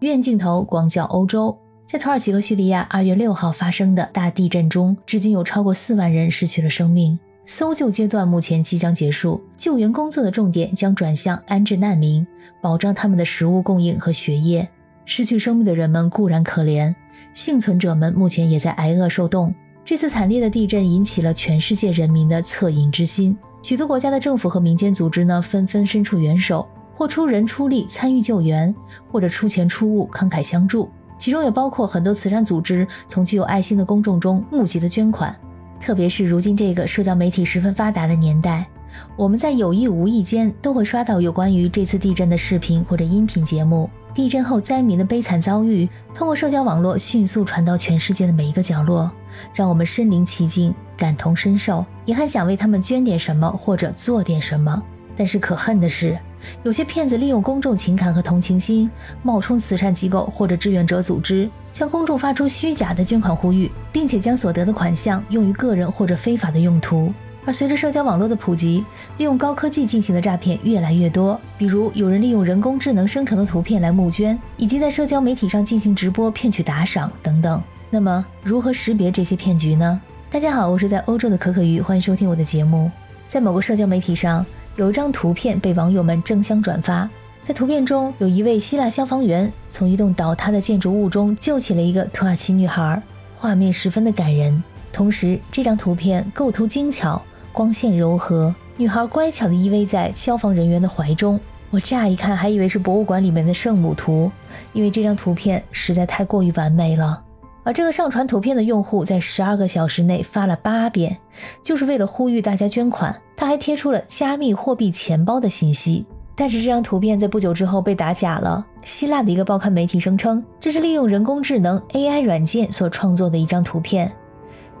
远镜头广角欧洲，在土耳其和叙利亚二月六号发生的大地震中，至今有超过四万人失去了生命。搜救阶段目前即将结束，救援工作的重点将转向安置难民，保障他们的食物供应和学业。失去生命的人们固然可怜，幸存者们目前也在挨饿受冻。这次惨烈的地震引起了全世界人民的恻隐之心，许多国家的政府和民间组织呢，纷纷伸出援手。或出人出力参与救援，或者出钱出物慷慨相助，其中也包括很多慈善组织从具有爱心的公众中募集的捐款。特别是如今这个社交媒体十分发达的年代，我们在有意无意间都会刷到有关于这次地震的视频或者音频节目。地震后灾民的悲惨遭遇，通过社交网络迅速传到全世界的每一个角落，让我们身临其境，感同身受，也很想为他们捐点什么或者做点什么。但是可恨的是。有些骗子利用公众情感和同情心，冒充慈善机构或者志愿者组织，向公众发出虚假的捐款呼吁，并且将所得的款项用于个人或者非法的用途。而随着社交网络的普及，利用高科技进行的诈骗越来越多，比如有人利用人工智能生成的图片来募捐，以及在社交媒体上进行直播骗取打赏等等。那么，如何识别这些骗局呢？大家好，我是在欧洲的可可鱼，欢迎收听我的节目。在某个社交媒体上。有一张图片被网友们争相转发，在图片中有一位希腊消防员从一栋倒塌的建筑物中救起了一个土耳其女孩，画面十分的感人。同时，这张图片构图精巧，光线柔和，女孩乖巧地依偎在消防人员的怀中。我乍一看还以为是博物馆里面的圣母图，因为这张图片实在太过于完美了。而这个上传图片的用户在十二个小时内发了八遍，就是为了呼吁大家捐款。他还贴出了加密货币钱包的信息，但是这张图片在不久之后被打假了。希腊的一个报刊媒体声称，这是利用人工智能 AI 软件所创作的一张图片。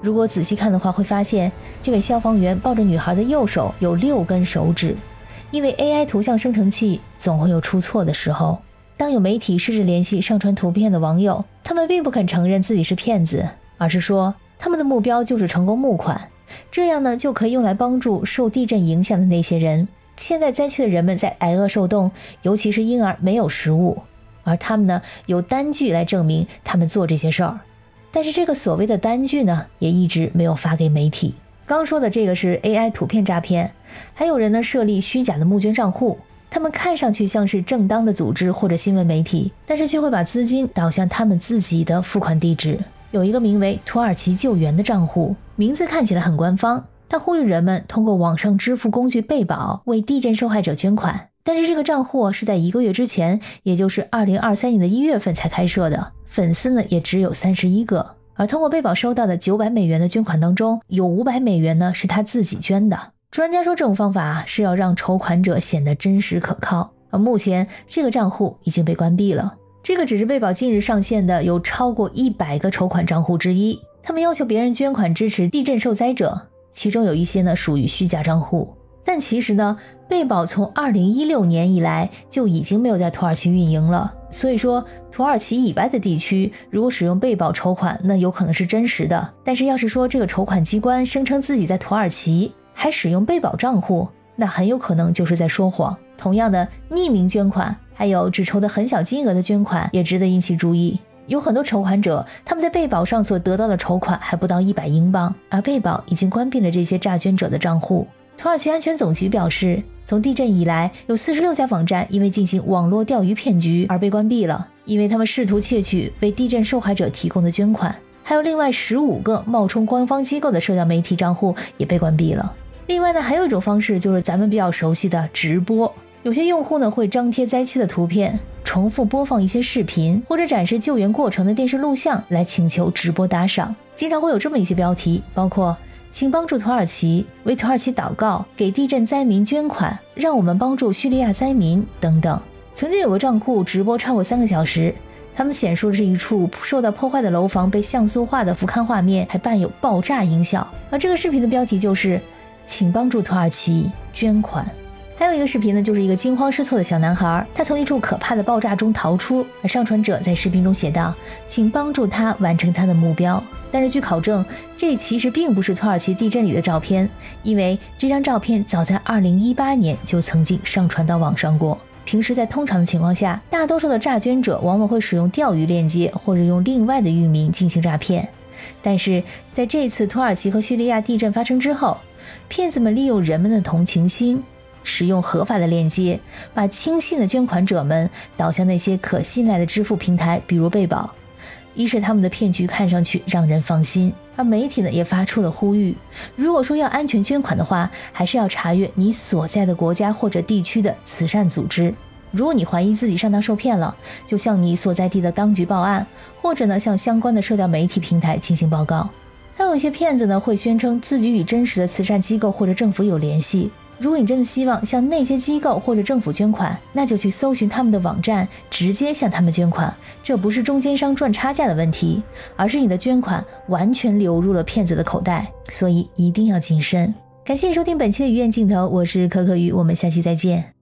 如果仔细看的话，会发现这位消防员抱着女孩的右手有六根手指，因为 AI 图像生成器总会有出错的时候。当有媒体试着联系上传图片的网友，他们并不肯承认自己是骗子，而是说他们的目标就是成功募款，这样呢就可以用来帮助受地震影响的那些人。现在灾区的人们在挨饿受冻，尤其是婴儿没有食物，而他们呢有单据来证明他们做这些事儿，但是这个所谓的单据呢也一直没有发给媒体。刚说的这个是 AI 图片诈骗，还有人呢设立虚假的募捐账户。他们看上去像是正当的组织或者新闻媒体，但是却会把资金导向他们自己的付款地址。有一个名为“土耳其救援”的账户，名字看起来很官方。他呼吁人们通过网上支付工具贝宝为地震受害者捐款。但是这个账户是在一个月之前，也就是二零二三年的一月份才开设的，粉丝呢也只有三十一个。而通过贝宝收到的九百美元的捐款当中，有五百美元呢是他自己捐的。专家说，这种方法是要让筹款者显得真实可靠。而目前，这个账户已经被关闭了。这个只是贝宝近日上线的有超过一百个筹款账户之一。他们要求别人捐款支持地震受灾者，其中有一些呢属于虚假账户。但其实呢，贝宝从二零一六年以来就已经没有在土耳其运营了。所以说，土耳其以外的地区如果使用贝宝筹款，那有可能是真实的。但是要是说这个筹款机关声称自己在土耳其，还使用被保账户，那很有可能就是在说谎。同样的，匿名捐款，还有只筹的很小金额的捐款，也值得引起注意。有很多筹款者，他们在被保上所得到的筹款还不到一百英镑，而被保已经关闭了这些诈捐者的账户。土耳其安全总局表示，从地震以来，有四十六家网站因为进行网络钓鱼骗局而被关闭了，因为他们试图窃取为地震受害者提供的捐款。还有另外十五个冒充官方机构的社交媒体账户也被关闭了。另外呢，还有一种方式就是咱们比较熟悉的直播。有些用户呢会张贴灾区的图片，重复播放一些视频，或者展示救援过程的电视录像来请求直播打赏。经常会有这么一些标题，包括“请帮助土耳其，为土耳其祷告，给地震灾民捐款，让我们帮助叙利亚灾民”等等。曾经有个账户直播超过三个小时，他们显示的是一处受到破坏的楼房被像素化的俯瞰画面，还伴有爆炸音效。而这个视频的标题就是。请帮助土耳其捐款。还有一个视频呢，就是一个惊慌失措的小男孩，他从一处可怕的爆炸中逃出，而上传者在视频中写道：“请帮助他完成他的目标。”但是据考证，这其实并不是土耳其地震里的照片，因为这张照片早在2018年就曾经上传到网上过。平时在通常的情况下，大多数的诈捐者往往会使用钓鱼链接或者用另外的域名进行诈骗。但是在这次土耳其和叙利亚地震发生之后，骗子们利用人们的同情心，使用合法的链接，把轻信的捐款者们导向那些可信赖的支付平台，比如贝宝。一是他们的骗局看上去让人放心，而媒体呢也发出了呼吁：如果说要安全捐款的话，还是要查阅你所在的国家或者地区的慈善组织。如果你怀疑自己上当受骗了，就向你所在地的当局报案，或者呢向相关的社交媒体平台进行报告。还有一些骗子呢会宣称自己与真实的慈善机构或者政府有联系。如果你真的希望向那些机构或者政府捐款，那就去搜寻他们的网站，直接向他们捐款。这不是中间商赚差价的问题，而是你的捐款完全流入了骗子的口袋，所以一定要谨慎。感谢收听本期的鱼眼镜头，我是可可鱼，我们下期再见。